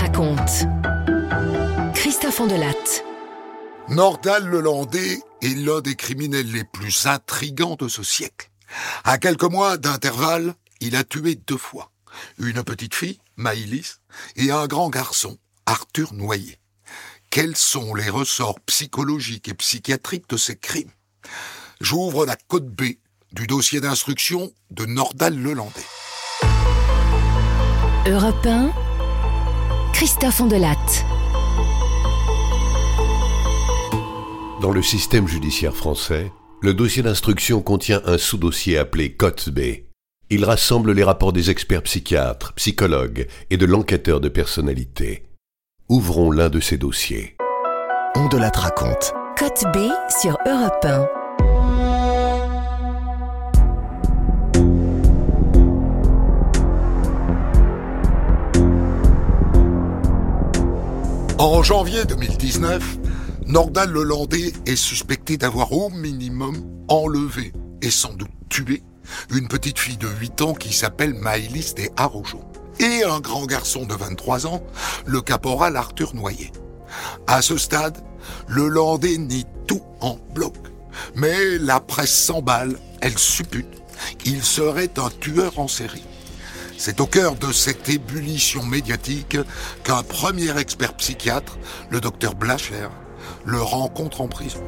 raconte. Christophe Andelatte. Nordal Lelandais est l'un des criminels les plus intrigants de ce siècle. À quelques mois d'intervalle, il a tué deux fois. Une petite fille, Maïlis, et un grand garçon, Arthur Noyer. Quels sont les ressorts psychologiques et psychiatriques de ces crimes? J'ouvre la code B du dossier d'instruction de Nordal Lelandais. Europe 1, Christophe Andelatte. Dans le système judiciaire français, le dossier d'instruction contient un sous-dossier appelé COTS B. Il rassemble les rapports des experts psychiatres, psychologues et de l'enquêteur de personnalité. Ouvrons l'un de ces dossiers. On de la raconte. Côte B sur Europe 1. En janvier 2019, Nordal Lelandais est suspecté d'avoir au minimum enlevé et sans doute tué une petite fille de 8 ans qui s'appelle Maëlys des Arrojo et un grand garçon de 23 ans, le caporal Arthur Noyer. À ce stade, le Landais nie tout en bloc. Mais la presse s'emballe, elle suppute. Il serait un tueur en série. C'est au cœur de cette ébullition médiatique qu'un premier expert psychiatre, le docteur Blacher, le rencontre en prison.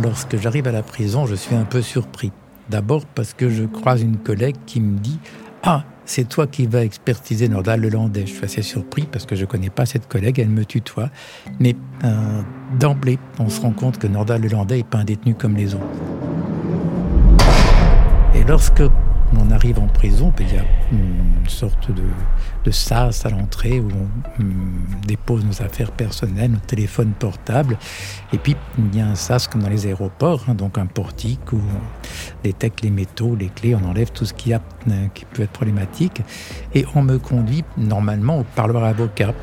Lorsque j'arrive à la prison, je suis un peu surpris. D'abord parce que je croise une collègue qui me dit Ah, c'est toi qui vas expertiser Nordal Lelandais. Je suis assez surpris parce que je ne connais pas cette collègue, elle me tutoie. Mais euh, d'emblée, on se rend compte que Nordal Lelandais n'est pas un détenu comme les autres. Et lorsque on arrive en prison, il y a une sorte de, sas à l'entrée où on dépose nos affaires personnelles, nos téléphones portables. Et puis, il y a un sas comme dans les aéroports, hein, donc un portique où on détecte les métaux, les clés, on enlève tout ce qui, a, euh, qui peut être problématique. Et on me conduit normalement au parloir avocat.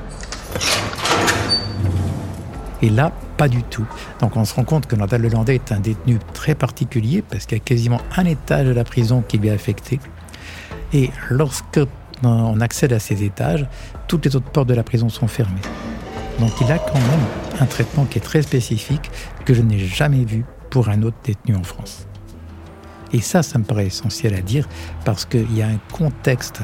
Et là, pas du tout. Donc on se rend compte que Nordal Lelandais est un détenu très particulier parce qu'il y a quasiment un étage de la prison qui lui est affecté. Et lorsque on accède à ces étages, toutes les autres portes de la prison sont fermées. Donc il a quand même un traitement qui est très spécifique que je n'ai jamais vu pour un autre détenu en France. Et ça, ça me paraît essentiel à dire parce qu'il y a un contexte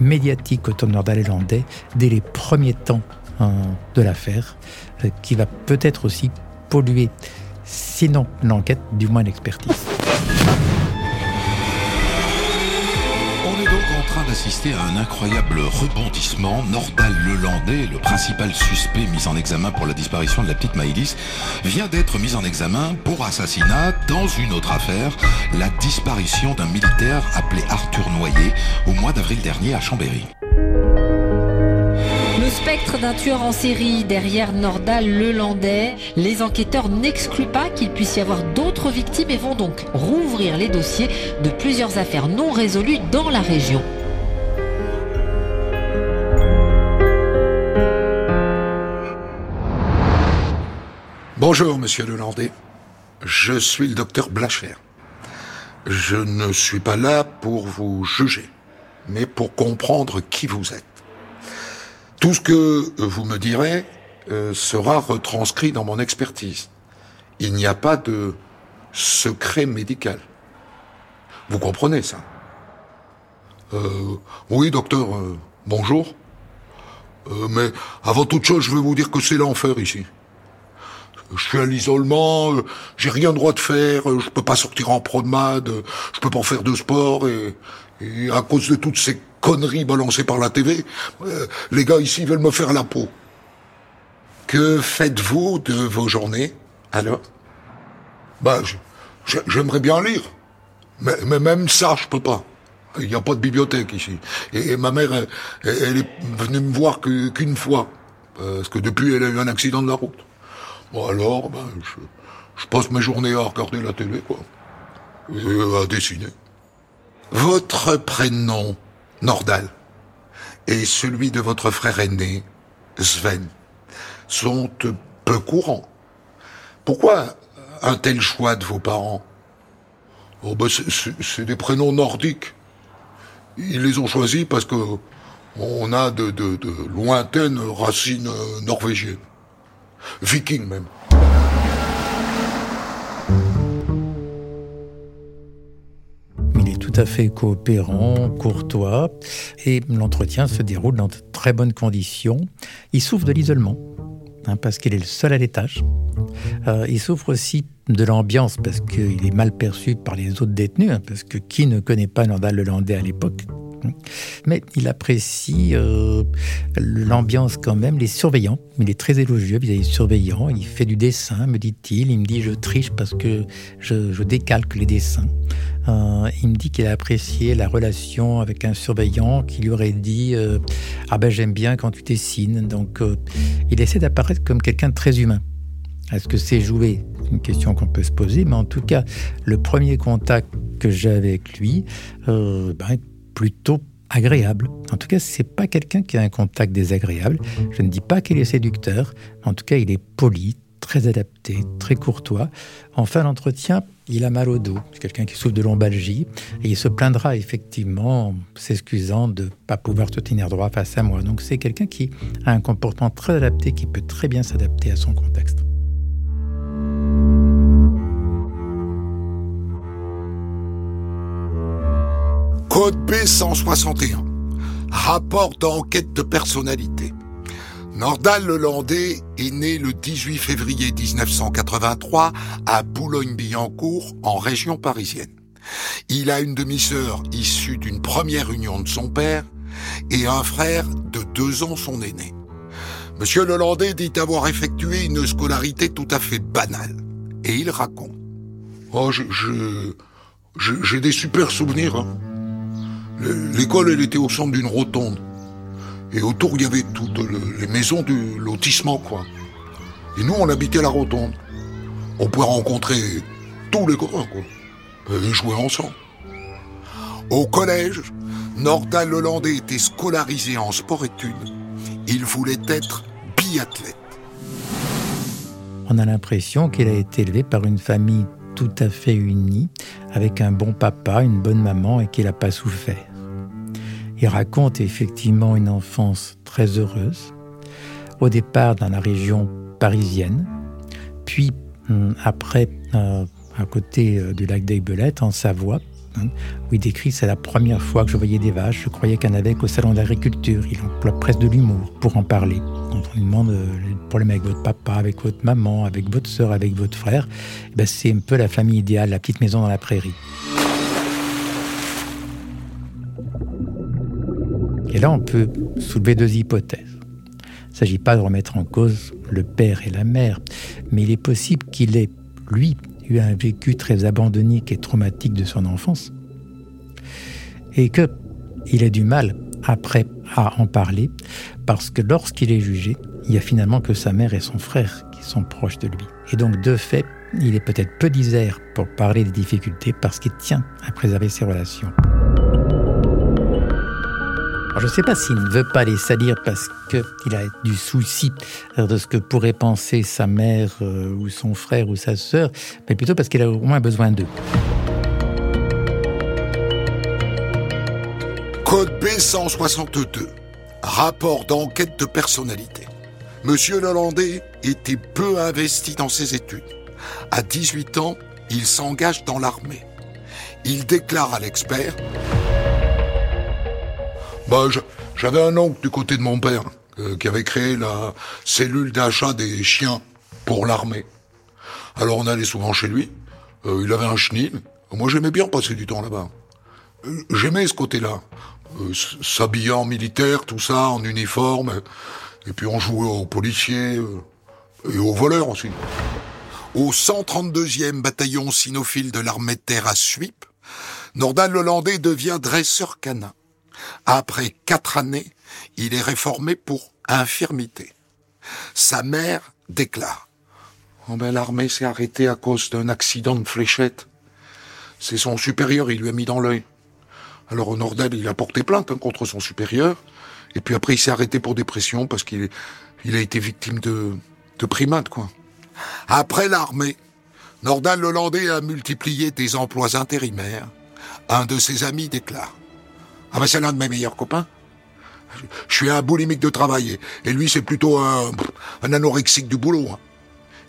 médiatique autour de Nordal Lelandais dès les premiers temps de l'affaire euh, qui va peut-être aussi polluer, sinon l'enquête, du moins l'expertise. On est donc en train d'assister à un incroyable rebondissement. Nordal Lelandais, le principal suspect mis en examen pour la disparition de la petite Maïlis, vient d'être mis en examen pour assassinat dans une autre affaire, la disparition d'un militaire appelé Arthur Noyer au mois d'avril dernier à Chambéry. Le spectre d'un tueur en série derrière Nordal Lelandais. Les enquêteurs n'excluent pas qu'il puisse y avoir d'autres victimes et vont donc rouvrir les dossiers de plusieurs affaires non résolues dans la région. Bonjour, monsieur Lelandais. Je suis le docteur Blacher. Je ne suis pas là pour vous juger, mais pour comprendre qui vous êtes. Tout ce que vous me direz euh, sera retranscrit dans mon expertise. Il n'y a pas de secret médical. Vous comprenez ça? Euh, Oui, docteur, euh, bonjour. Euh, mais avant toute chose, je veux vous dire que c'est l'enfer ici. Je suis à l'isolement, euh, j'ai rien droit de faire, euh, je peux pas sortir en promenade, euh, je peux pas faire de sport et à cause de toutes ces conneries balancées par la TV, euh, les gars ici veulent me faire la peau. Que faites-vous de vos journées? Alors Bah, je- j'aimerais bien lire, mais, mais même ça, je peux pas. Il n'y a pas de bibliothèque ici. Et, et ma mère, elle, elle est venue me voir qu'une fois, parce que depuis, elle a eu un accident de la route. Bon alors, ben, je, je passe mes journées à regarder la télé, quoi. Et à dessiner. Votre prénom, Nordal, et celui de votre frère aîné, Sven, sont peu courants. Pourquoi un tel choix de vos parents? Oh bah c'est des prénoms nordiques. Ils les ont choisis parce que on a de, de, lointaines racines norvégiennes. Vikings même. À fait coopérant, courtois, et l'entretien se déroule dans de très bonnes conditions. Il souffre de l'isolement, hein, parce qu'il est le seul à l'étage. Euh, il souffre aussi de l'ambiance, parce qu'il est mal perçu par les autres détenus, hein, parce que qui ne connaît pas Nordal Lelandais à l'époque mais il apprécie euh, l'ambiance quand même, les surveillants. Il est très élogieux vis-à-vis des surveillants. Il fait du dessin, me dit-il. Il me dit je triche parce que je, décalque les dessins. Euh, il me dit qu'il a apprécié la relation avec un surveillant qui lui aurait dit euh, Ah ben j'aime bien quand tu dessines. Donc il essaie d'apparaître comme quelqu'un de très humain. Est-ce que c'est joué? C'est une question qu'on peut se poser, mais en tout cas, le premier contact que j'ai avec lui, ben, plutôt agréable. En tout cas, c'est pas quelqu'un qui a un contact désagréable. Je ne dis pas qu'il est séducteur, en tout cas, il est poli, très adapté, très courtois. En fin d'entretien, il a mal au dos. C'est quelqu'un qui souffre de lombalgie et il se plaindra effectivement, s'excusant de ne pas pouvoir se tenir droit face à moi. Donc c'est quelqu'un qui a un comportement très adapté, qui peut très bien s'adapter à son contexte. Code B161. Rapport d'enquête de personnalité. Nordal Lelandais est né le 18 février 1983 à Boulogne-Billancourt, en région parisienne. Il a une demi-sœur issue d'une première union de son père et un frère de deux ans son aîné. Monsieur Lelandais dit avoir effectué une scolarité tout à fait banale. Et il raconte. Oh, je, j'ai des super souvenirs. Hein. L'école, elle était au centre d'une rotonde. Et autour, il y avait toutes les maisons du lotissement, quoi. Et nous, on habitait la rotonde. On pouvait rencontrer tous les copains, quoi. Et jouer ensemble. Au collège, Nordal Lelandais était scolarisé en sport-études. Il voulait être biathlète. On a l'impression qu'il a été élevé par une famille tout à fait unie, avec un bon papa, une bonne maman et qu'il n'a pas souffert. Il raconte effectivement une enfance très heureuse, au départ dans la région parisienne, puis hum, après euh, à côté euh, du lac d'Aibelette, en Savoie, hein, où il décrit c'est la première fois que je voyais des vaches, je croyais qu'il y en avait qu'au salon d'agriculture. Il emploie presque de l'humour pour en parler. Quand on lui demande euh, les problèmes avec votre papa, avec votre maman, avec votre soeur, avec votre frère, eh ben c'est un peu la famille idéale, la petite maison dans la prairie. Et là, on peut soulever deux hypothèses. Il ne s'agit pas de remettre en cause le père et la mère, mais il est possible qu'il ait, lui, eu un vécu très abandonnique et traumatique de son enfance, et qu'il ait du mal après à en parler, parce que lorsqu'il est jugé, il n'y a finalement que sa mère et son frère qui sont proches de lui. Et donc, de fait, il est peut-être peu disert pour parler des difficultés parce qu'il tient à préserver ses relations je ne sais pas s'il ne veut pas les salir parce qu'il a du souci de ce que pourrait penser sa mère euh, ou son frère ou sa sœur, mais plutôt parce qu'il a au moins besoin d'eux. Code B162. Rapport d'enquête de personnalité. Monsieur Lelandais était peu investi dans ses études. À 18 ans, il s'engage dans l'armée. Il déclare à l'expert bah, j'avais un oncle du côté de mon père euh, qui avait créé la cellule d'achat des chiens pour l'armée. Alors on allait souvent chez lui. Euh, il avait un chenil. Moi j'aimais bien passer du temps là-bas. Euh, j'aimais ce côté-là. S'habiller en militaire, tout ça, en uniforme. Et puis on jouait aux policiers et aux voleurs aussi. Au 132e bataillon cynophile de l'armée de terre à Suip, Nordal Hollandais devient dresseur canin. Après quatre années, il est réformé pour infirmité. Sa mère déclare oh ben, L'armée s'est arrêtée à cause d'un accident de fléchette. C'est son supérieur, il lui a mis dans l'œil. Alors Nordal, il a porté plainte hein, contre son supérieur. Et puis après, il s'est arrêté pour dépression parce qu'il il a été victime de, de primates, quoi. Après l'armée, Nordal Lelandais a multiplié des emplois intérimaires. Un de ses amis déclare Ah ben c'est l'un de mes meilleurs copains. Je suis un boulimique de travail et lui c'est plutôt un, un anorexique du boulot. hein.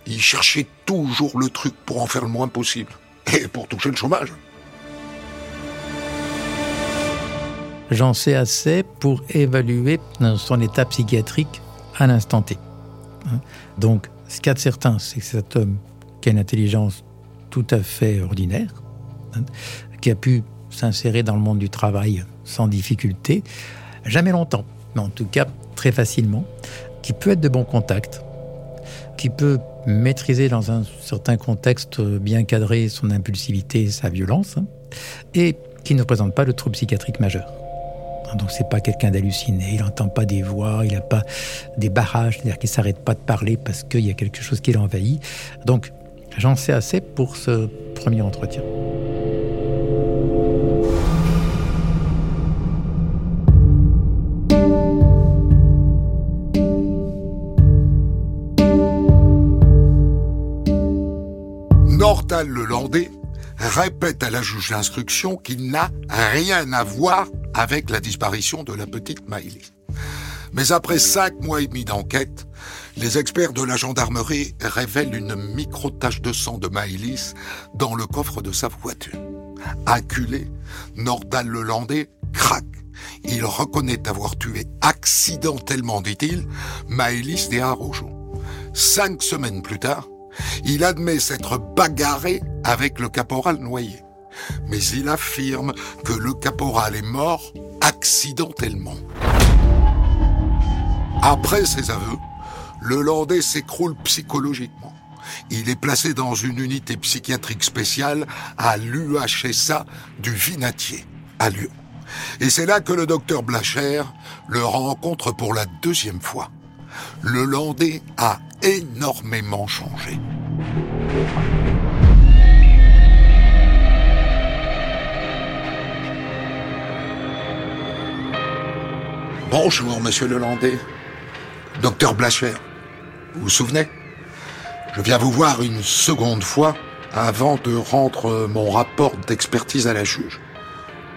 Il cherchait toujours le truc pour en faire le moins possible. Et pour toucher le chômage. J'en sais assez pour évaluer son état psychiatrique à l'instant T. Hein. Donc, ce qu'il y a de certain, c'est que cet homme qui a une intelligence tout à fait ordinaire, hein, qui a pu s'insérer dans le monde du travail sans difficulté, jamais longtemps, mais en tout cas très facilement, qui peut être de bon contact, qui peut maîtriser dans un certain contexte bien cadré son impulsivité et sa violence, hein, et qui ne présente pas de trouble psychiatrique majeur. Donc c'est pas quelqu'un d'halluciné, il n'entend pas des voix, il n'a pas des barrages, c'est-à-dire qu'il s'arrête pas de parler parce qu'il y a quelque chose qui l'envahit. Donc j'en sais assez pour ce premier entretien. Nordal Lelandais répète à la juge d'instruction qu'il n'a rien à voir avec la disparition de la petite Maëlys. Mais après cinq mois et demi d'enquête, les experts de la gendarmerie révèlent une micro-tache de sang de Maëlys dans le coffre de sa voiture. Acculé, Nordal Lelandais craque. Il reconnaît avoir tué accidentellement, dit-il, Maëlys des. Cinq semaines plus tard, il admet s'être bagarré avec le caporal noyé. Mais il affirme que le caporal est mort accidentellement. Après ses aveux, le Landais s'écroule psychologiquement. Il est placé dans une unité psychiatrique spéciale à l'UHSA du Vinatier, à Lyon. Et c'est là que le docteur Blacher le rencontre pour la deuxième fois. Le Landais a énormément changé. Bonjour, monsieur Lelandais. Docteur Blacher. Vous vous souvenez? Je viens vous voir une seconde fois avant de rendre mon rapport d'expertise à la juge.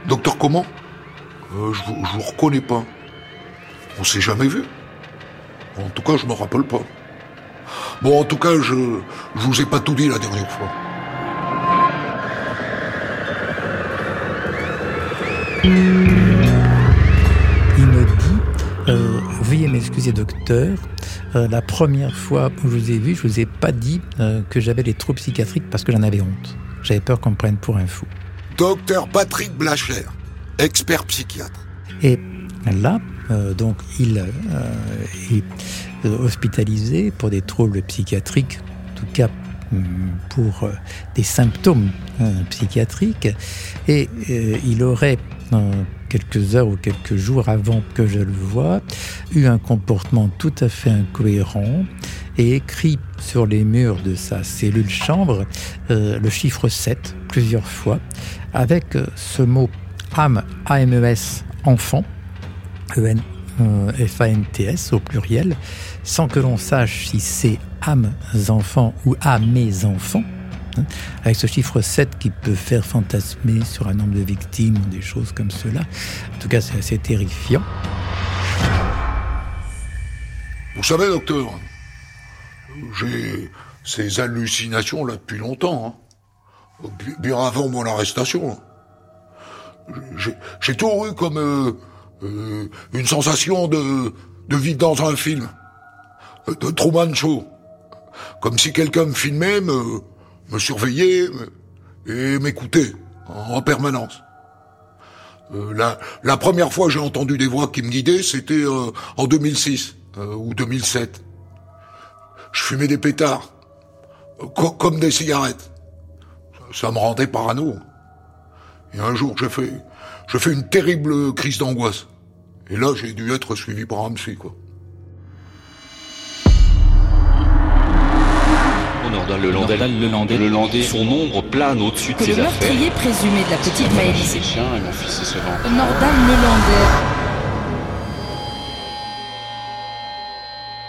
Docteur comment? Euh, je vous reconnais pas. On s'est jamais vu. En tout cas, je me rappelle pas. Bon, en tout cas, je, je vous ai pas tout dit la dernière fois. Il me dit euh, Veuillez m'excuser, docteur. Euh, la première fois où je vous ai vu, je vous ai pas dit euh, que j'avais des troubles psychiatriques parce que j'en avais honte. J'avais peur qu'on me prenne pour un fou. Docteur Patrick Blacher, expert psychiatre. Et là, euh, donc, il euh, est euh, hospitalisé pour des troubles psychiatriques, en tout cas hum, pour euh, des symptômes psychiatriques, et il aurait, quelques heures ou quelques jours avant que je le voie, eu un comportement tout à fait incohérent et écrit sur les murs de sa cellule chambre le chiffre 7 plusieurs fois, avec ce mot âme, A-M-E-S, enfant, E-N, F-A-N-T-S au pluriel, sans que l'on sache si c'est âmes enfants ou à mes enfants, hein, avec ce chiffre 7 qui peut faire fantasmer sur un nombre de victimes ou des choses comme cela. En tout cas, c'est assez terrifiant. Vous savez, docteur, j'ai ces hallucinations là depuis longtemps. hein. Bi- Bien avant mon arrestation. J'ai- toujours eu comme euh, euh, une sensation de, de vivre dans un film. De Truman. Comme si quelqu'un me filmait, me, me surveillait et m'écoutait en, en permanence. Euh, la, la première fois j'ai entendu des voix qui me guidaient, c'était euh, en 2006 euh, ou 2007. Je fumais des pétards, euh, co- comme des cigarettes. Ça me rendait parano. Et un jour, j'ai fait, j'ai fait une terrible crise d'angoisse. Et là, j'ai dû être suivi par un psy, quoi. Nordal Lelandais, Lelandais, Lelandais, son ombre plane au-dessus de Que ses le affaires. meurtrier présumé de la petite Maëlys. Nordal Lelandais,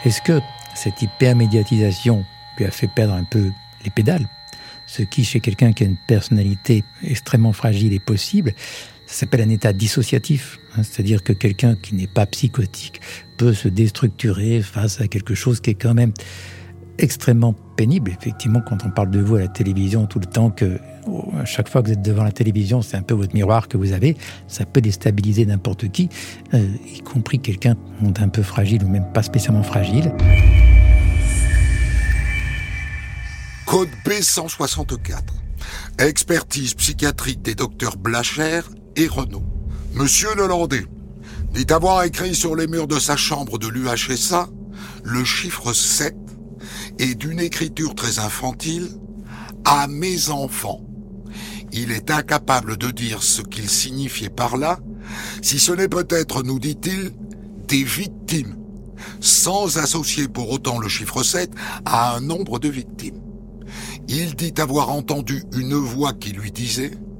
Est-ce que cette hypermédiatisation lui a fait perdre un peu les pédales? Ce qui, chez quelqu'un qui a une personnalité extrêmement fragile, est possible. Ça s'appelle un état dissociatif, hein, c'est-à-dire que quelqu'un qui n'est pas psychotique peut se déstructurer face à quelque chose qui est quand même extrêmement pénible. Effectivement, quand on parle de vous à la télévision tout le temps, que à chaque fois que vous êtes devant la télévision, c'est un peu votre miroir que vous avez, ça peut déstabiliser n'importe qui, euh, y compris quelqu'un d'un peu fragile ou même pas spécialement fragile. Code B164. Expertise psychiatrique des docteurs Blacher et Renault. Monsieur Lelandais dit avoir écrit sur les murs de sa chambre de l'UHSA le chiffre 7 et d'une écriture très infantile à mes enfants. Il est incapable de dire ce qu'il signifiait par là, si ce n'est peut-être, nous dit-il, des victimes, sans associer pour autant le chiffre 7 à un nombre de victimes. Il dit avoir entendu une voix qui lui disait «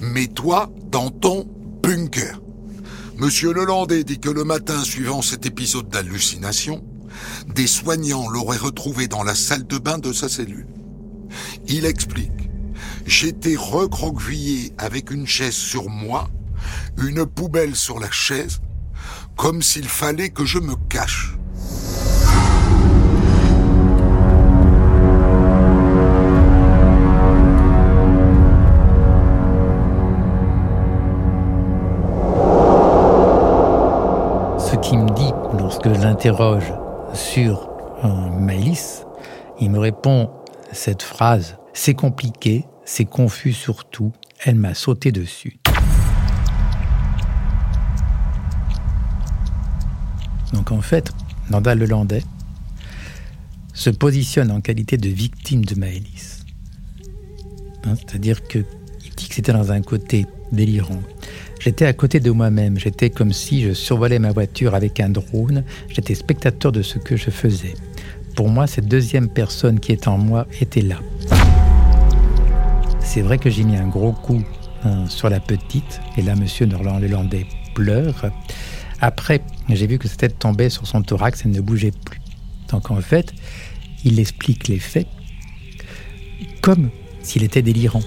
Mets-toi dans ton bunker ». Monsieur Lelandais dit que le matin suivant cet épisode d'hallucination, des soignants l'auraient retrouvé dans la salle de bain de sa cellule. Il explique J'étais recroquevillé avec une chaise sur moi, une poubelle sur la chaise, comme s'il fallait que je me cache. L'interroge sur Maïlis, il me répond cette phrase C'est compliqué, c'est confus surtout, elle m'a sauté dessus. Donc en fait, Nandal Lelandais se positionne en qualité de victime de Maëlys. Hein, c'est-à-dire qu'il dit que c'était dans un côté délirant. J'étais à côté de moi-même, j'étais comme si je survolais ma voiture avec un drone, j'étais spectateur de ce que je faisais. Pour moi, cette deuxième personne qui est en moi était là. C'est vrai que j'ai mis un gros coup hein, sur la petite, et là, monsieur Norland Lelandais pleure. Après, j'ai vu que sa tête tombait sur son thorax, elle ne bougeait plus. Donc en fait, il explique les faits comme s'il était délirant.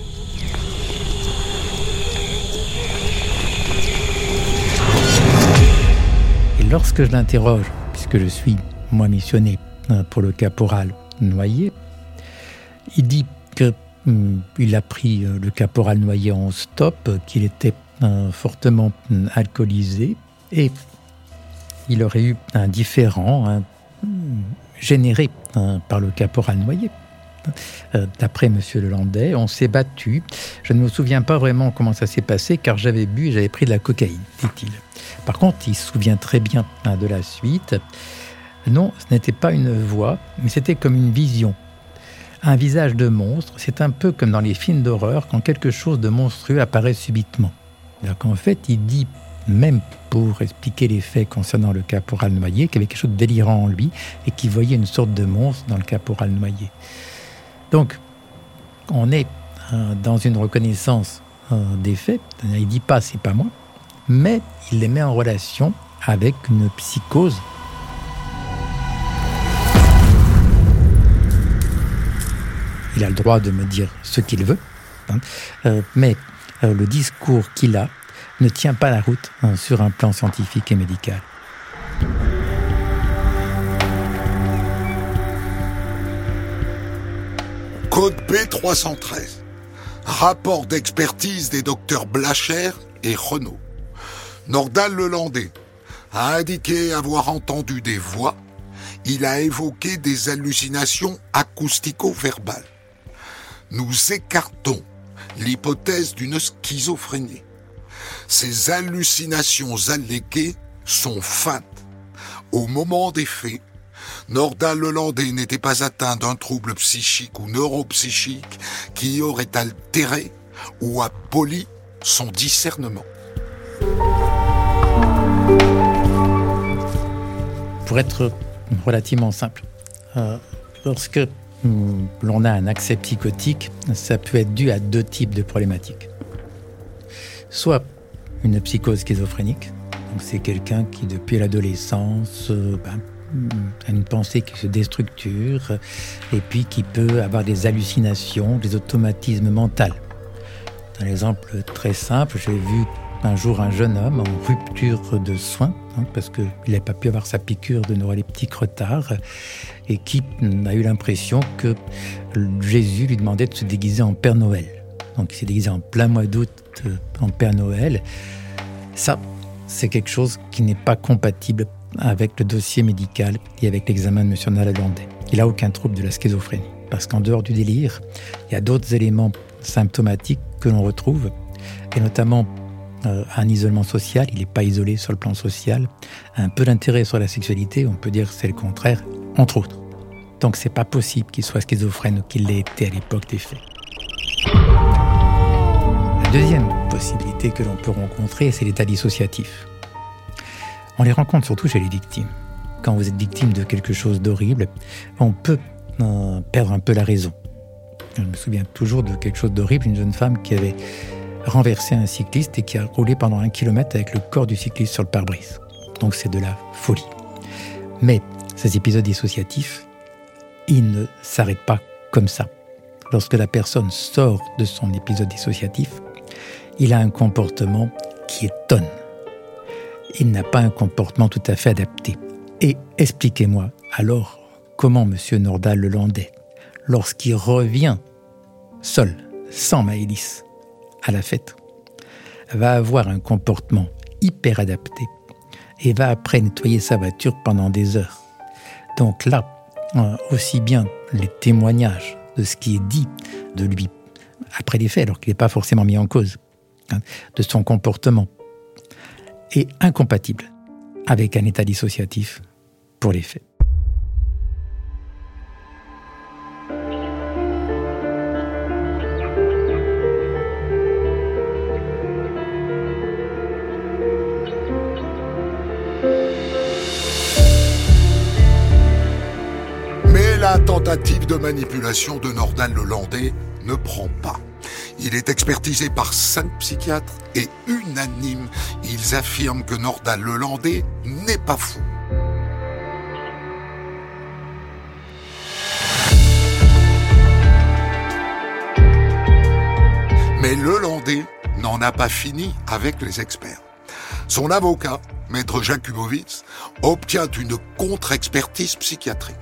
Lorsque je l'interroge, puisque je suis moi missionné hein, pour le caporal Noyer, il dit que hum, il a pris euh, le caporal Noyer en stop, qu'il était euh, fortement hum, alcoolisé et il aurait eu un différent hein, généré hein, par le caporal Noyer. Euh, d'après M. Lelandais, on s'est battu. Je ne me souviens pas vraiment comment ça s'est passé car j'avais bu et j'avais pris de la cocaïne, dit-il. Par contre, il se souvient très bien hein, de la suite. Non, ce n'était pas une voix, mais c'était comme une vision. Un visage de monstre, c'est un peu comme dans les films d'horreur quand quelque chose de monstrueux apparaît subitement. Alors qu'en fait, il dit, même pour expliquer les faits concernant le caporal noyé, qu'il y avait quelque chose de délirant en lui et qu'il voyait une sorte de monstre dans le caporal noyé. Donc, on est euh, dans une reconnaissance euh, des faits. Il dit pas, c'est pas moi mais il les met en relation avec une psychose. Il a le droit de me dire ce qu'il veut, hein. euh, mais le discours qu'il a ne tient pas la route hein, sur un plan scientifique et médical. Code B313. Rapport d'expertise des docteurs Blacher et Renault. Nordal Lelandais a indiqué avoir entendu des voix. Il a évoqué des hallucinations acoustico-verbales. Nous écartons l'hypothèse d'une schizophrénie. Ces hallucinations alléguées sont feintes. Au moment des faits, Nordal Lelandais n'était pas atteint d'un trouble psychique ou neuropsychique qui aurait altéré ou aboli son discernement. Pour être relativement simple, euh, lorsque hum, l'on a un accès psychotique, ça peut être dû à deux types de problématiques. Soit une psychose schizophrénique, c'est quelqu'un qui depuis l'adolescence euh, ben, une pensée qui se déstructure et puis qui peut avoir des hallucinations, des automatismes mentaux. Un exemple très simple, j'ai vu un jour un jeune homme en rupture de soins, hein, parce qu'il n'avait pas pu avoir sa piqûre de neuroleptique retard, et qui a eu l'impression que Jésus lui demandait de se déguiser en Père Noël. Donc il s'est déguisé en plein mois d'août euh, en Père Noël. Ça, c'est quelque chose qui n'est pas compatible avec le dossier médical et avec l'examen de M. Nalandais. Il n'a aucun trouble de la schizophrénie. Parce qu'en dehors du délire, il y a d'autres éléments symptomatiques que l'on retrouve, et notamment euh, un isolement social, il n'est pas isolé sur le plan social, un peu d'intérêt sur la sexualité, on peut dire que c'est le contraire, entre autres. Donc c'est pas possible qu'il soit schizophrène ou qu'il l'ait été à l'époque des faits. La deuxième possibilité que l'on peut rencontrer, c'est l'état dissociatif. On les rencontre surtout chez les victimes. Quand vous êtes victime de quelque chose d'horrible, on peut euh, perdre un peu la raison. Je me souviens toujours de quelque chose d'horrible, une jeune femme qui avait renversé un cycliste et qui a roulé pendant un kilomètre avec le corps du cycliste sur le pare-brise. Donc c'est de la folie. Mais ces épisodes dissociatifs, ils ne s'arrêtent pas comme ça. Lorsque la personne sort de son épisode dissociatif, il a un comportement qui étonne. Il n'a pas un comportement tout à fait adapté. Et expliquez-moi alors comment M. Nordal le Landais, lorsqu'il revient seul, sans Maëlys, à la fête, va avoir un comportement hyper adapté et va après nettoyer sa voiture pendant des heures. Donc là, euh, aussi bien les témoignages de ce qui est dit de lui après les faits, alors qu'il n'est pas forcément mis en cause, hein, de son comportement, est incompatible avec un état dissociatif pour les faits. la tentative de manipulation de Nordal Lelandais ne prend pas. Il est expertisé par cinq psychiatres et unanime, ils affirment que Nordal Lelandais n'est pas fou. Mais Lelandais n'en a pas fini avec les experts. Son avocat, maître Jakubowicz, obtient une contre-expertise psychiatrique.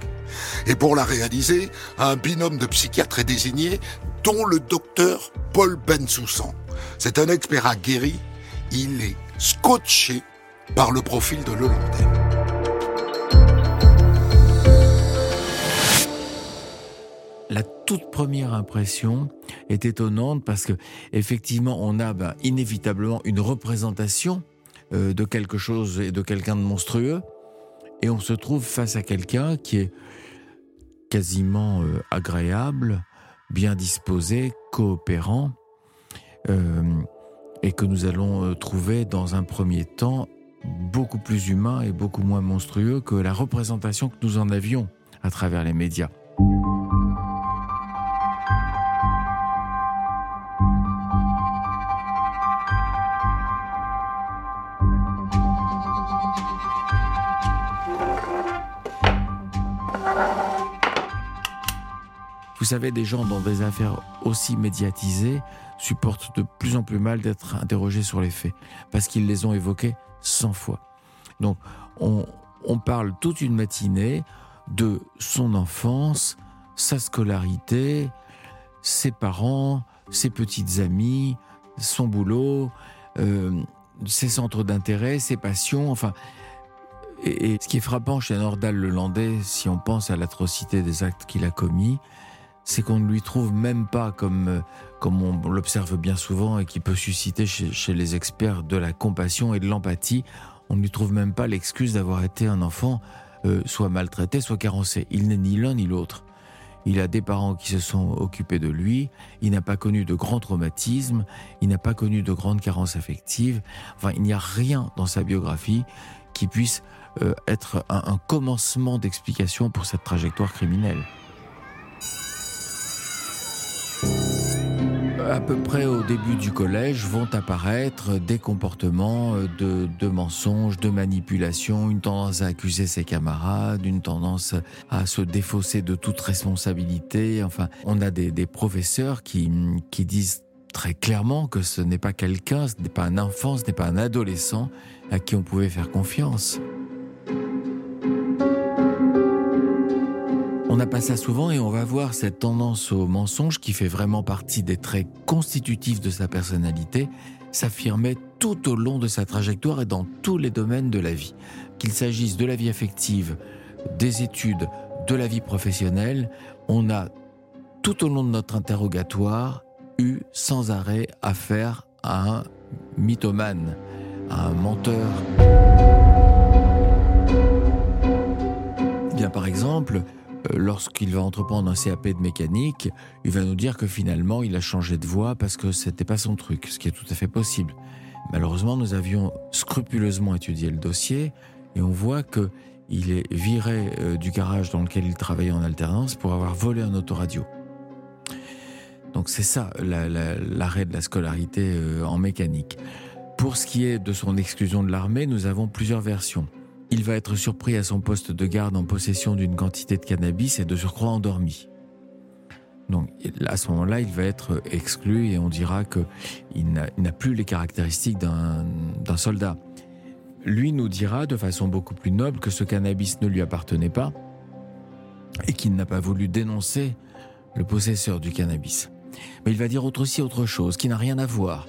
Et pour la réaliser, un binôme de psychiatres est désigné, dont le docteur Paul Bensoussan. C'est un expert aguerri, il est scotché par le profil de Lelandais. La toute première impression est étonnante parce que effectivement on a ben, inévitablement une représentation euh, de quelque chose et de quelqu'un de monstrueux et on se trouve face à quelqu'un qui est quasiment euh, agréable, bien disposé, coopérant, euh, et que nous allons euh, trouver dans un premier temps beaucoup plus humain et beaucoup moins monstrueux que la représentation que nous en avions à travers les médias. Savez, des gens dans des affaires aussi médiatisées supportent de plus en plus mal d'être interrogés sur les faits, parce qu'ils les ont évoqués 100 fois. Donc, on, parle toute une matinée de son enfance, sa scolarité, ses parents, ses petites amies, son boulot, euh, ses centres d'intérêt, ses passions, enfin. Et, et, ce qui est frappant chez Nordal Lelandais, si on pense à l'atrocité des actes qu'il a commis, c'est qu'on ne lui trouve même pas, comme, euh, comme on l'observe bien souvent et qui peut susciter chez, les experts de la compassion et de l'empathie, on ne lui trouve même pas l'excuse d'avoir été un enfant euh, soit maltraité, soit carencé. Il n'est ni l'un ni l'autre. Il a des parents qui se sont occupés de lui, il n'a pas connu de grands traumatismes, il n'a pas connu de grandes carences affectives, enfin il n'y a rien dans sa biographie qui puisse euh, être un commencement d'explication pour cette trajectoire criminelle. À peu près au début du collège, vont apparaître des comportements de, de, mensonges, de manipulation, une tendance à accuser ses camarades, une tendance à se défausser de toute responsabilité. Enfin, on a des, professeurs qui disent très clairement que ce n'est pas quelqu'un, ce n'est pas un enfant, ce n'est pas un adolescent à qui on pouvait faire confiance. On n'a pas ça souvent et on va voir cette tendance au mensonge qui fait vraiment partie des traits constitutifs de sa personnalité s'affirmer tout au long de sa trajectoire et dans tous les domaines de la vie. Qu'il s'agisse de la vie affective, des études, de la vie professionnelle, on a tout au long de notre interrogatoire eu sans arrêt affaire à un mythomane, à un menteur. Bien par exemple, lorsqu'il va entreprendre un CAP de mécanique, il va nous dire que finalement il a changé de voie parce que c'était pas son truc, ce qui est tout à fait possible. Malheureusement, nous avions scrupuleusement étudié le dossier et on voit que il est viré euh, du garage dans lequel il travaillait en alternance pour avoir volé un autoradio. Donc c'est ça l'arrêt de la scolarité euh, en mécanique. Pour ce qui est de son exclusion de l'armée, nous avons plusieurs versions. Il va être surpris à son poste de garde en possession d'une quantité de cannabis et de surcroît endormi. Donc à ce moment-là, il va être exclu et on dira qu'il n'a plus les caractéristiques d'un soldat. Lui nous dira de façon beaucoup plus noble que ce cannabis ne lui appartenait pas et qu'il n'a pas voulu dénoncer le possesseur du cannabis. Mais il va dire aussi autre chose qui n'a rien à voir.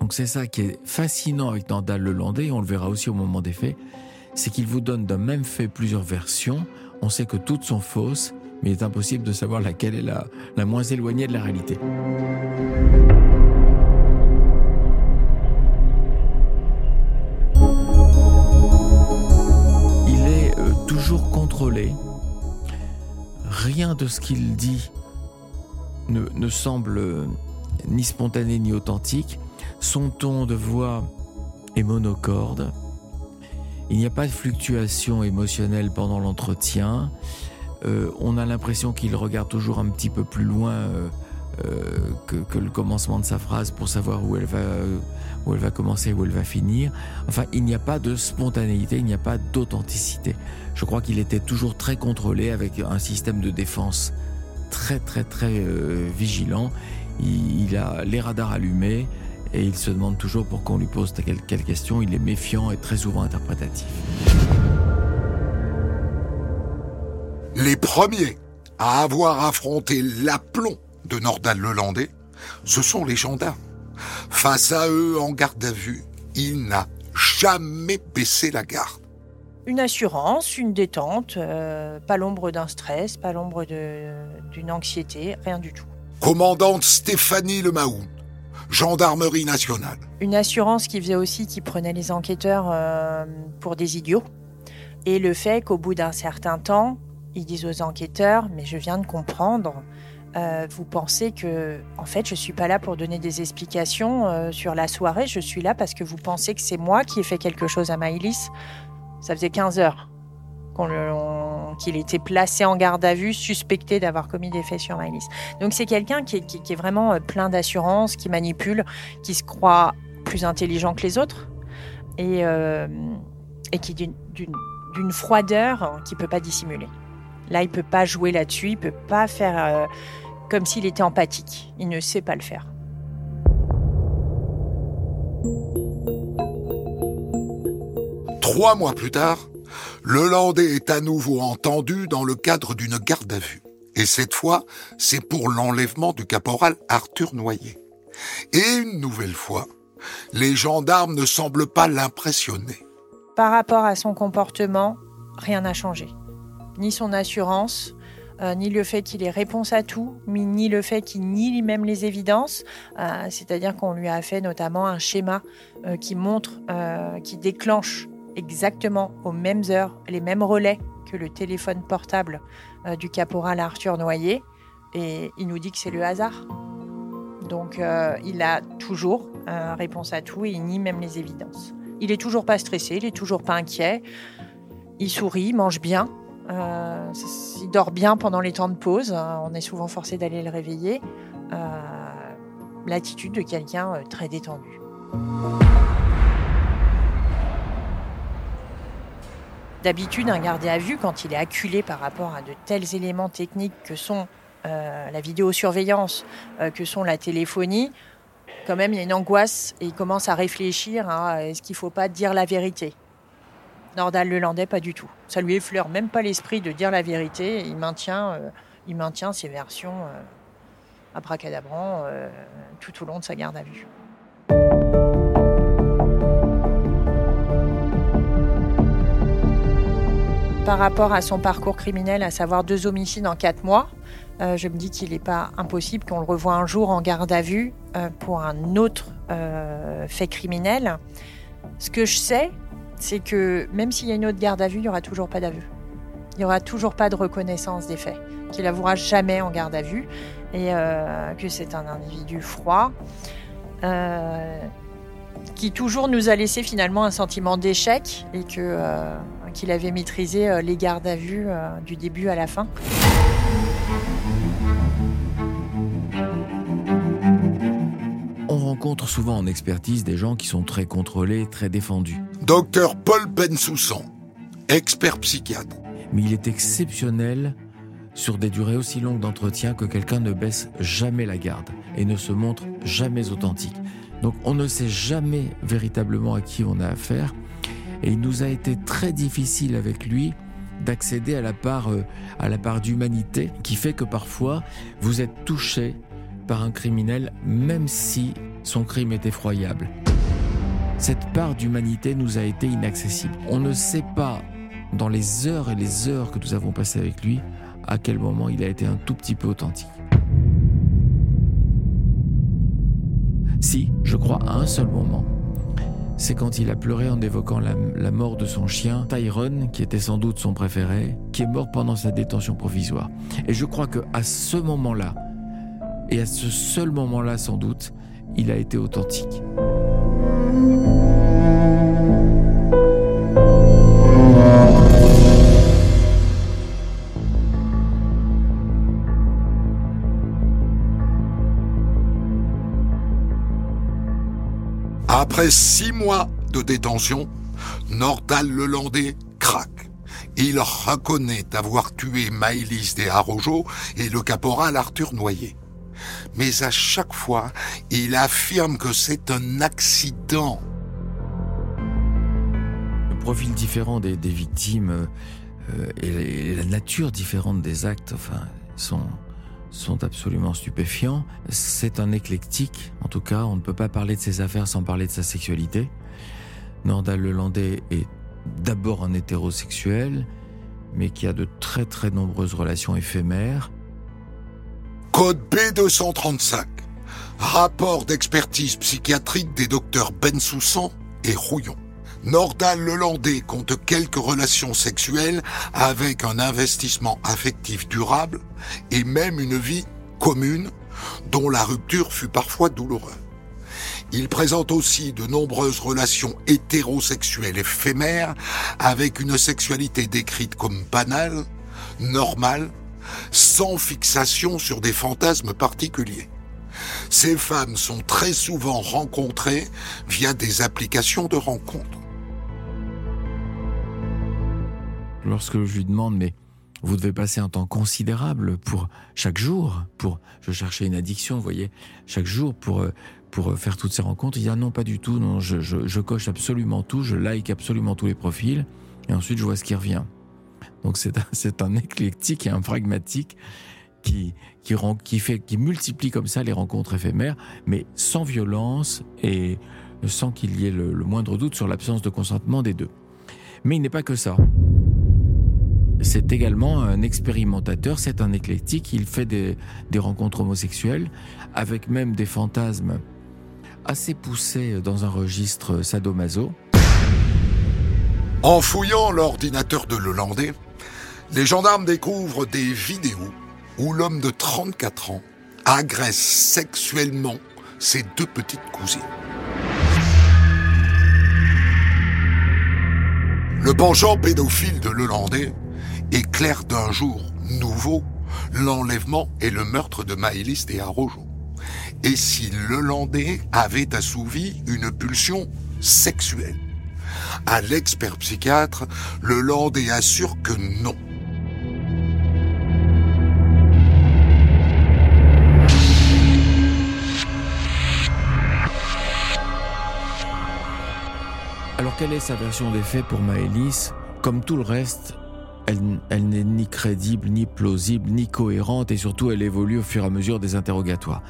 Donc c'est ça qui est fascinant avec Nandal Lelandais, on le verra aussi au moment des faits, c'est qu'il vous donne d'un même fait plusieurs versions. On sait que toutes sont fausses, mais il est impossible de savoir laquelle est la, moins éloignée de la réalité. Il est euh, toujours contrôlé. Rien de ce qu'il dit ne, ne semble euh, ni spontané ni authentique. Son ton de voix est monocorde. Il n'y a pas de fluctuation émotionnelle pendant l'entretien. Euh, on a l'impression qu'il regarde toujours un petit peu plus loin euh, euh, que, le commencement de sa phrase pour savoir où elle va, où elle va commencer, où elle va finir. Enfin, il n'y a pas de spontanéité, il n'y a pas d'authenticité. Je crois qu'il était toujours très contrôlé avec un système de défense très très très vigilant. il a les radars allumés et il se demande toujours pour qu'on lui pose quelle, quelle question. Il est méfiant et très souvent interprétatif. Les premiers à avoir affronté l'aplomb de Nordal Lelandais, ce sont les gendarmes. Face à eux, en garde à vue, il n'a jamais baissé la garde. Une assurance, une détente, euh, pas l'ombre d'un stress, pas l'ombre d'une anxiété, rien du tout. Commandante Stéphanie Lemahout, gendarmerie nationale. Une assurance qui faisait aussi qui prenait les enquêteurs euh, pour des idiots. Et le fait qu'au bout d'un certain temps, ils disent aux enquêteurs, mais je viens de comprendre, euh, vous pensez que, en fait, je suis pas là pour donner des explications euh, sur la soirée, je suis là parce que vous pensez que c'est moi qui ai fait quelque chose à Maïlis. Ça faisait 15 heures qu'il était placé en garde à vue, suspecté d'avoir commis des faits sur Maïlis. Donc c'est quelqu'un qui, est vraiment euh, plein d'assurance, qui manipule, qui se croit plus intelligent que les autres et, euh, et qui d'une froideur qu'il peut pas dissimuler. Là, il peut pas jouer là-dessus, il peut pas faire euh, comme s'il était empathique. Il ne sait pas le faire. Trois mois plus tard, le Landais est à nouveau entendu dans le cadre d'une garde à vue. Et cette fois, c'est pour l'enlèvement du caporal Arthur Noyer. Et une nouvelle fois, les gendarmes ne semblent pas l'impressionner. Par rapport à son comportement, rien n'a changé. Ni son assurance, euh, ni le fait qu'il ait réponse à tout, ni le fait qu'il nie même les évidences. Euh, c'est-à-dire qu'on lui a fait notamment un schéma euh, qui montre, qui déclenche exactement aux mêmes heures, les mêmes relais que le téléphone portable euh, du caporal Arthur Noyer. Et il nous dit que c'est le hasard. Donc euh, il a toujours euh, réponse à tout et il nie même les évidences. Il est toujours pas stressé, il est toujours pas inquiet. Il sourit, mange bien. il dort bien pendant les temps de pause. on est souvent forcé d'aller le réveiller. l'attitude de quelqu'un très détendu. D'habitude, un gardé à vue, quand il est acculé par rapport à de tels éléments techniques que sont euh, la vidéosurveillance, euh, que sont la téléphonie, quand même, il y a une angoisse et il commence à réfléchir à est-ce qu'il ne faut pas dire la vérité? Nordal Lelandais, pas du tout. Ça lui effleure même pas l'esprit de dire la vérité. Il maintient, euh, ses versions abracadabrant tout au long de sa garde à vue. Par rapport à son parcours criminel, à savoir deux homicides en quatre mois, euh, je me dis qu'il n'est pas impossible qu'on le revoie un jour en garde à vue euh, pour un autre euh, fait criminel. Ce que je sais, c'est que même s'il y a une autre garde à vue, il n'y aura toujours pas d'aveu. Il n'y aura toujours pas de reconnaissance des faits. Qu'il avouera jamais en garde à vue et que c'est un individu froid qui toujours nous a laissé finalement un sentiment d'échec et que qu'il avait maîtrisé euh, les gardes à vue euh, du début à la fin. On rencontre souvent en expertise des gens qui sont très contrôlés, très défendus. Docteur Paul Bensoussan, expert psychiatre. Mais il est exceptionnel sur des durées aussi longues d'entretien que quelqu'un ne baisse jamais la garde et ne se montre jamais authentique. Donc on ne sait jamais véritablement à qui on a affaire et il nous a été très difficile avec lui d'accéder à la part, euh, à la part d'humanité qui fait que parfois vous êtes touché par un criminel même si son crime est effroyable. Cette part d'humanité nous a été inaccessible. On ne sait pas dans les heures et les heures que nous avons passées avec lui à quel moment il a été un tout petit peu authentique. Si, je crois à un seul moment, c'est quand il a pleuré en évoquant la, mort de son chien, Tyrone, qui était sans doute son préféré, qui est mort pendant sa détention provisoire. Et je crois que à ce moment-là, et à ce seul moment-là sans doute, il a été authentique. Après six mois de détention, Nordal Lelandais craque. Il reconnaît avoir tué Maëlys des et le caporal Arthur Noyer. Mais à chaque fois, il affirme que c'est un accident. Le profil différent des, victimes euh, et, la nature différente des actes enfin, sont, sont absolument stupéfiants. C'est un éclectique, en tout cas, on ne peut pas parler de ses affaires sans parler de sa sexualité. Nordal Lelandais est d'abord un hétérosexuel, mais qui a de très très nombreuses relations éphémères. Code B235. Rapport d'expertise psychiatrique des docteurs Bensoussan et Rouillon. Nordal Lelandais compte quelques relations sexuelles avec un investissement affectif durable et même une vie commune dont la rupture fut parfois douloureuse. Il présente aussi de nombreuses relations hétérosexuelles éphémères avec une sexualité décrite comme banale, normale, sans fixation sur des fantasmes particuliers. Ces femmes sont très souvent rencontrées via des applications de rencontres. Lorsque je lui demande, mais vous devez passer un temps considérable pour chaque jour, pour, je cherchais une addiction, vous voyez, chaque jour pour, euh, pour faire toutes ces rencontres. Il dit, ah non, pas du tout, non, je, je, coche absolument tout, je like absolument tous les profils, et ensuite je vois ce qui revient. Donc c'est un, c'est un éclectique et un pragmatique qui, qui, rend, qui, fait, qui multiplie comme ça les rencontres éphémères, mais sans violence et sans qu'il y ait le moindre doute sur l'absence de consentement des deux. Mais il n'est pas que ça. C'est également un expérimentateur, c'est un éclectique, il fait des, rencontres homosexuelles, avec même des fantasmes assez poussés dans un registre sadomaso. En fouillant l'ordinateur de Lelandais, les gendarmes découvrent des vidéos où l'homme de 34 ans agresse sexuellement ses deux petites cousines. Le penchant pédophile de Lelandais éclaire d'un jour nouveau l'enlèvement et le meurtre de Maëlys et Arojo. et si Lelandais avait assouvi une pulsion sexuelle? À l'expert psychiatre, Lelandais assure que non. Alors quelle est sa version des faits pour Maëlys Comme tout le reste, elle, n'est ni crédible, ni plausible, ni cohérente et surtout elle évolue au fur et à mesure des interrogatoires.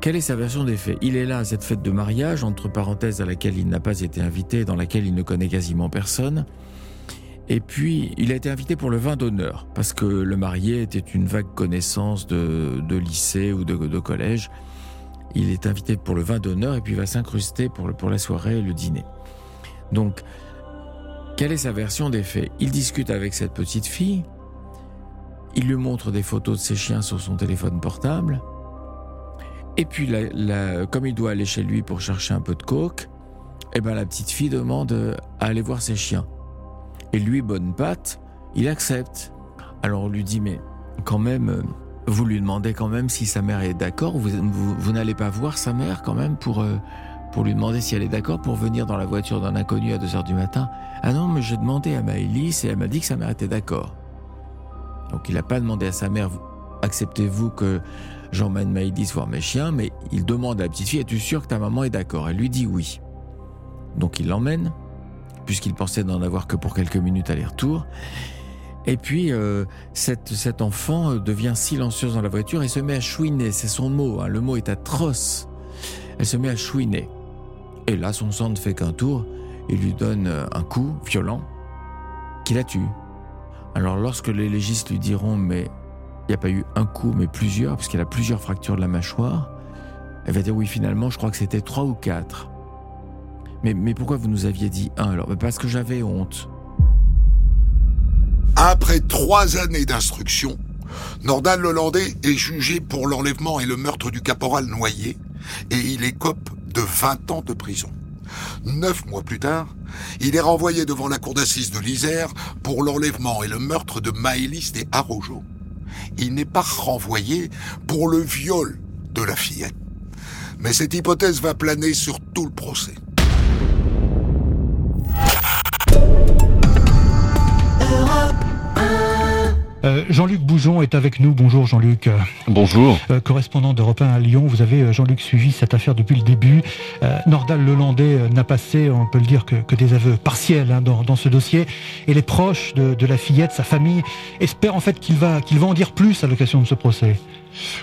Quelle est sa version des faits? Il est là à cette fête de mariage, entre parenthèses à laquelle il n'a pas été invité, dans laquelle il ne connaît quasiment personne. Et puis, il a été invité pour le vin d'honneur, parce que le marié était une vague connaissance de, lycée ou de, de, collège. Il est invité pour le vin d'honneur et puis va s'incruster pour, pour la soirée et le dîner. Donc, quelle est sa version des faits? Il discute avec cette petite fille, il lui montre des photos de ses chiens sur son téléphone portable, et puis comme il doit aller chez lui pour chercher un peu de coke, eh ben la petite fille demande à aller voir ses chiens. Et lui, bonne patte, il accepte. Alors on lui dit mais quand même, vous lui demandez quand même si sa mère est d'accord, vous, vous, n'allez pas voir sa mère quand même pour... Euh, pour lui demander si elle est d'accord pour venir dans la voiture d'un inconnu à 2h du matin. Ah non, mais j'ai demandé à Maëlys et elle m'a dit que sa mère était d'accord. Donc il n'a pas demandé à sa mère, acceptez-vous que j'emmène Maëlys voir mes chiens, mais il demande à la petite fille, es-tu sûr que ta maman est d'accord? Elle lui dit oui. Donc il l'emmène, puisqu'il pensait n'en avoir que pour quelques minutes aller-retour. Et puis, euh, cette, cet enfant euh, devient silencieuse dans la voiture et se met à chouiner, c'est son mot, hein. le mot est atroce. Elle se met à chouiner. Et là, son sang ne fait qu'un tour. Il lui donne euh, un coup violent qui la tue. Alors lorsque les légistes lui diront mais il n'y a pas eu un coup mais plusieurs, parce qu'elle a plusieurs fractures de la mâchoire, elle va dire oui finalement je crois que c'était trois ou quatre. Mais, pourquoi vous nous aviez dit un alors? Parce que j'avais honte. Après trois années d'instruction, Nordal Lelandais est jugé pour l'enlèvement et le meurtre du caporal Noyer et il écope de 20 ans de prison. Neuf mois plus tard, il est renvoyé devant la cour d'assises de l'Isère pour l'enlèvement et le meurtre de Maëlys et Arojo. Il n'est pas renvoyé pour le viol de la fillette. Mais cette hypothèse va planer sur tout le procès. Euh, Jean-Luc Boujon est avec nous. Bonjour Jean-Luc. Bonjour. Euh, correspondant d'Europe 1 à Lyon, vous avez, euh, Jean-Luc, suivi cette affaire depuis le début. Nordal Lelandais n'a passé, on peut le dire, que, des aveux partiels hein, dans, ce dossier. Et les proches de, la fillette, sa famille, espèrent en fait qu'il va, qu'il va en dire plus à l'occasion de ce procès.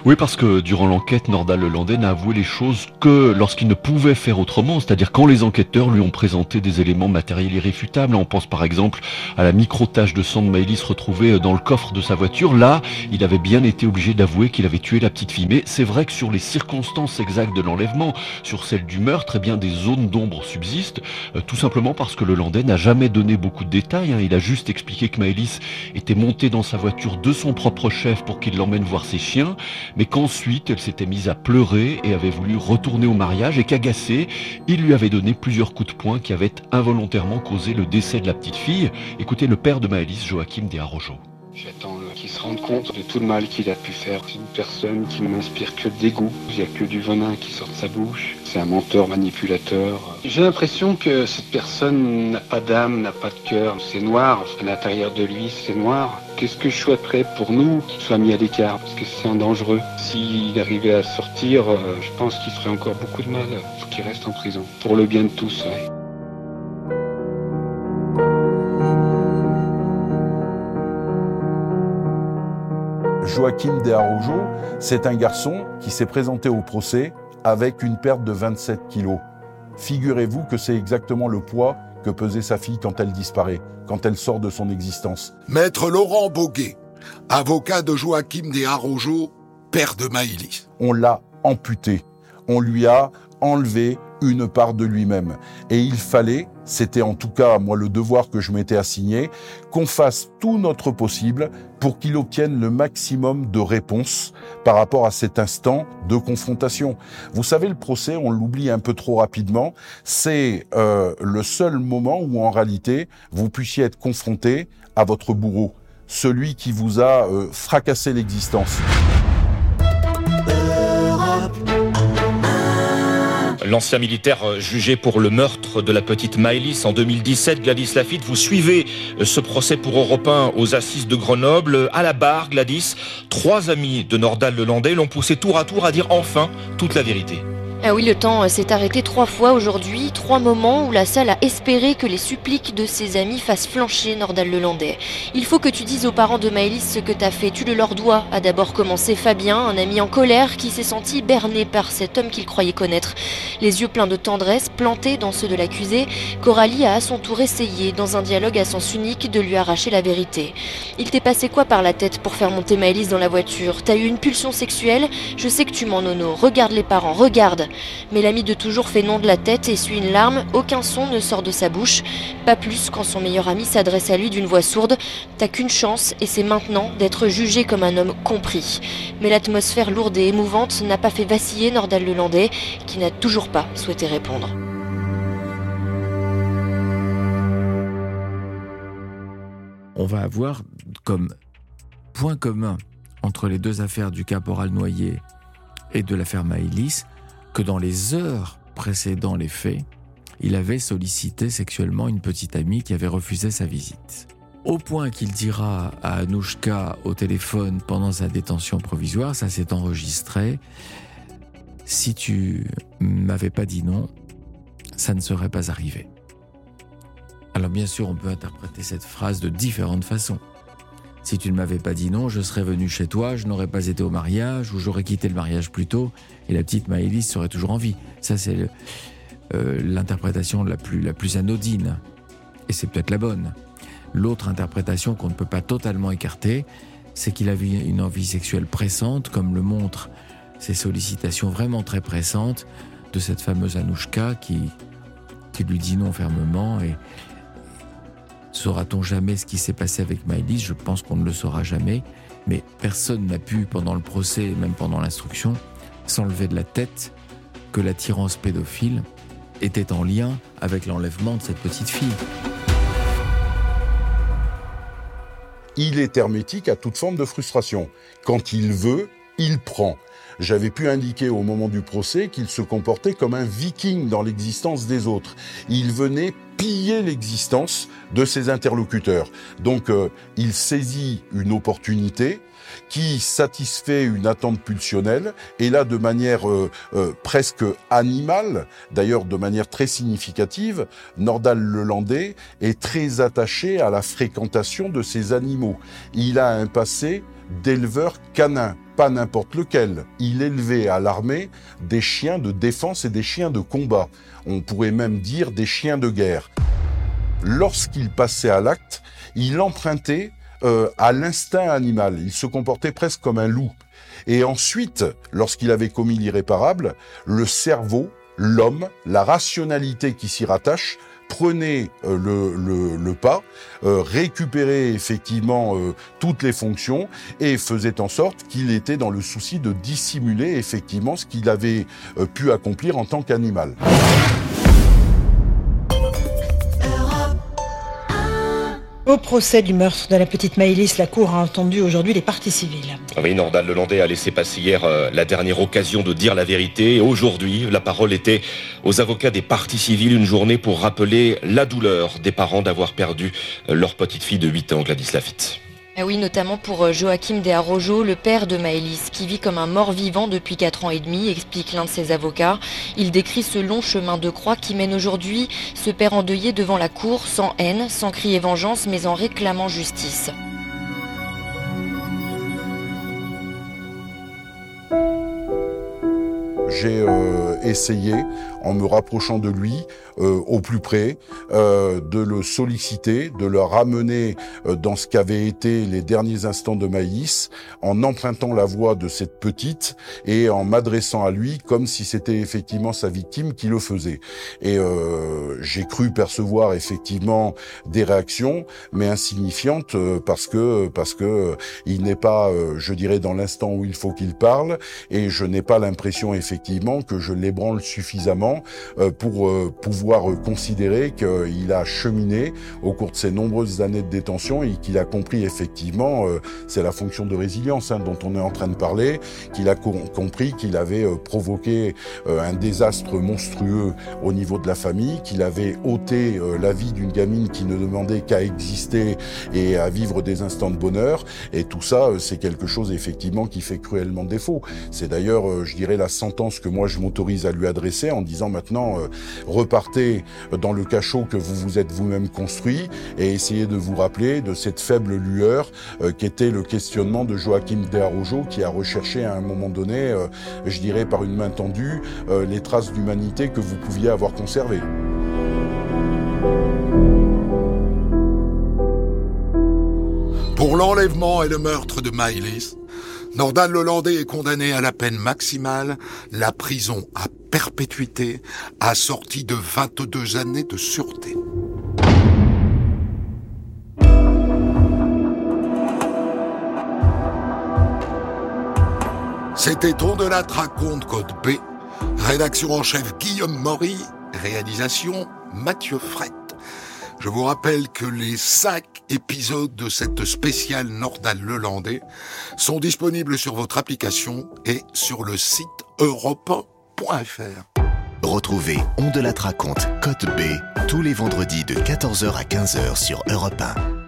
Oui, parce que durant l'enquête, Nordal Lelandais n'a avoué les choses que lorsqu'il ne pouvait faire autrement, c'est-à-dire quand les enquêteurs lui ont présenté des éléments matériels irréfutables. On pense par exemple à la micro-tache de sang de Maëlys retrouvée dans le coffre de sa voiture. Là, il avait bien été obligé d'avouer qu'il avait tué la petite fille. Mais c'est vrai que sur les circonstances exactes de l'enlèvement, sur celles du meurtre, eh bien des zones d'ombre subsistent, euh, tout simplement parce que Lelandais n'a jamais donné beaucoup de détails. Hein. Il a juste expliqué que Maëlys était montée dans sa voiture de son propre chef pour qu'il l'emmène voir ses chiens mais qu'ensuite elle s'était mise à pleurer et avait voulu retourner au mariage et qu'agacé, il lui avait donné plusieurs coups de poing qui avaient involontairement causé le décès de la petite fille. Écoutez le père de Maëlys, Joachim Desarrojo. J'attends qu'il se rende compte de tout le mal qu'il a pu faire. C'est une personne qui ne m'inspire que dégoût. Il n'y a que du venin qui sort de sa bouche. C'est un menteur manipulateur. J'ai l'impression que cette personne n'a pas d'âme, n'a pas de cœur. C'est noir. À l'intérieur de lui, c'est noir. Qu'est-ce que je souhaiterais pour nous qu'il soit mis à l'écart? Parce que c'est un dangereux. S'il arrivait à sortir, euh, je pense qu'il ferait encore beaucoup de mal. Il faut qu'il reste en prison. Pour le bien de tous, Joachim de c'est un garçon qui s'est présenté au procès avec une perte de 27 kilos. Figurez-vous que c'est exactement le poids que pesait sa fille quand elle disparaît, quand elle sort de son existence. Maître Laurent Boguet, avocat de Joachim de Arrojo, père de Maïlis. On l'a amputé. On lui a enlevé une part de lui-même. Et il fallait, c'était en tout cas moi le devoir que je m'étais assigné, qu'on fasse tout notre possible pour qu'il obtienne le maximum de réponses par rapport à cet instant de confrontation. Vous savez, le procès, on l'oublie un peu trop rapidement, c'est euh, le seul moment où en réalité vous puissiez être confronté à votre bourreau, celui qui vous a euh, fracassé l'existence. L'ancien militaire jugé pour le meurtre de la petite Maëlys en 2017. Gladys Lafitte, vous suivez ce procès pour Europe 1 aux assises de Grenoble. À la barre, Gladys, trois amis de Nordal Lelandais l'ont poussé tour à tour à dire enfin toute la vérité. Ah oui, le temps euh, s'est arrêté trois fois aujourd'hui, trois moments où la salle a espéré que les suppliques de ses amis fassent flancher Nordal Lelandais. Il faut que tu dises aux parents de Maëlys ce que t'as fait, tu le leur dois, a d'abord commencé Fabien, un ami en colère qui s'est senti berné par cet homme qu'il croyait connaître. Les yeux pleins de tendresse, plantés dans ceux de l'accusé, Coralie a à son tour essayé, dans un dialogue à sens unique, de lui arracher la vérité. Il t'est passé quoi par la tête pour faire monter Maëlys dans la voiture? T'as eu une pulsion sexuelle? Je sais que tu m'en nono. Regarde les parents, regarde mais l'ami de toujours fait non de la tête et suit une larme, aucun son ne sort de sa bouche, pas plus quand son meilleur ami s'adresse à lui d'une voix sourde. T'as qu'une chance et c'est maintenant d'être jugé comme un homme compris. Mais l'atmosphère lourde et émouvante n'a pas fait vaciller Nordal Lelandais, qui n'a toujours pas souhaité répondre. On va avoir comme point commun entre les deux affaires du caporal Noyer et de l'affaire Maïlis que dans les heures précédant les faits, il avait sollicité sexuellement une petite amie qui avait refusé sa visite. Au point qu'il dira à Anouchka au téléphone pendant sa détention provisoire, ça s'est enregistré, si tu m'avais pas dit non, ça ne serait pas arrivé. Alors bien sûr, on peut interpréter cette phrase de différentes façons. Si tu ne m'avais pas dit non, je serais venu chez toi, je n'aurais pas été au mariage, ou j'aurais quitté le mariage plus tôt, et la petite Maëlys serait toujours en vie. Ça, c'est euh, l'interprétation la plus, la plus anodine. Et c'est peut-être la bonne. L'autre interprétation qu'on ne peut pas totalement écarter, c'est qu'il avait une envie sexuelle pressante, comme le montrent ces sollicitations vraiment très pressantes de cette fameuse Anouchka qui, qui lui dit non fermement et, Saura-t-on jamais ce qui s'est passé avec Maëlys Je pense qu'on ne le saura jamais. Mais personne n'a pu, pendant le procès même pendant l'instruction, s'enlever de la tête que l'attirance pédophile était en lien avec l'enlèvement de cette petite fille. Il est hermétique à toute forme de frustration. Quand il veut, il prend. J'avais pu indiquer au moment du procès qu'il se comportait comme un viking dans l'existence des autres. Il venait piller l'existence de ses interlocuteurs. Donc euh, il saisit une opportunité qui satisfait une attente pulsionnelle et là de manière euh, euh, presque animale, d'ailleurs de manière très significative, Nordal Lelandais est très attaché à la fréquentation de ces animaux. Il a un passé d'éleveur canin, pas n'importe lequel. Il élevait à l'armée des chiens de défense et des chiens de combat. On pourrait même dire des chiens de guerre. Lorsqu'il passait à l'acte, il empruntait euh, à l'instinct animal. Il se comportait presque comme un loup. Et ensuite, lorsqu'il avait commis l'irréparable, le cerveau, l'homme, la rationalité qui s'y rattache, prenait euh, le, le, pas, euh, récupérait effectivement euh, toutes les fonctions et faisait en sorte qu'il était dans le souci de dissimuler effectivement ce qu'il avait pu accomplir en tant qu'animal. Au procès du meurtre de la petite Maëlys, la Cour a entendu aujourd'hui les parties civiles. Oui, Nordal Lelandais a laissé passer hier euh, la dernière occasion de dire la vérité. Aujourd'hui, la parole était aux avocats des parties civiles, une journée pour rappeler la douleur des parents d'avoir perdu euh, leur petite fille de 8 ans, Gladys Lafitte. Ah oui, notamment pour euh, Joachim De Arrojo, le père de Maëlys, qui vit comme un mort vivant depuis 4 ans et demi, explique l'un de ses avocats. Il décrit ce long chemin de croix qui mène aujourd'hui ce père endeuillé devant la cour, sans haine, sans crier vengeance, mais en réclamant justice. J'ai euh, essayé, en me rapprochant de lui, euh, au plus près, euh, de le solliciter, de le ramener euh, dans ce qu'avaient été les derniers instants de Maïs, en empruntant la voix de cette petite et en m'adressant à lui comme si c'était effectivement sa victime qui le faisait. Et j'ai cru percevoir effectivement des réactions, mais insignifiantes parce que parce que il n'est pas, je dirais, dans l'instant où il faut qu'il parle, et je n'ai pas l'impression effectivement que je l'ébranle suffisamment suffisant pour pouvoir considérer qu'il a cheminé au cours de ses nombreuses années de détention et qu'il a compris effectivement, c'est la fonction de résilience hein, dont on est en train de parler, qu'il a compris qu'il avait provoqué un désastre monstrueux au niveau de la famille, qu'il avait ôté la vie d'une gamine qui ne demandait qu'à exister et à vivre des instants de bonheur. Et tout ça, euh, c'est quelque chose effectivement qui fait cruellement défaut. C'est d'ailleurs, euh, je dirais, la sentence que moi je m'autorise à lui adresser en disant maintenant, euh, repartez dans le cachot que vous vous êtes vous-même construit et essayez de vous rappeler de cette faible lueur qui était le questionnement de Joachim Desarrojo qui a recherché à un moment donné, je dirais par une main tendue, les traces d'humanité que vous pouviez avoir conservées. Pour l'enlèvement et le meurtre de Maëlys, Nordal Lelandais est condamné à la peine maximale, la prison à perpétuité, assortie de 22 années de sûreté. C'était On de la raconte code B, rédaction en chef Guillaume Maury, réalisation Mathieu Fret. Je vous rappelle que les cinq épisodes de cette spéciale Nordal Lelandais sont disponibles sur votre application et sur le site europe.fr. Retrouvez On de la raconte Côte B tous les vendredis de 14h à 15h sur Europe 1.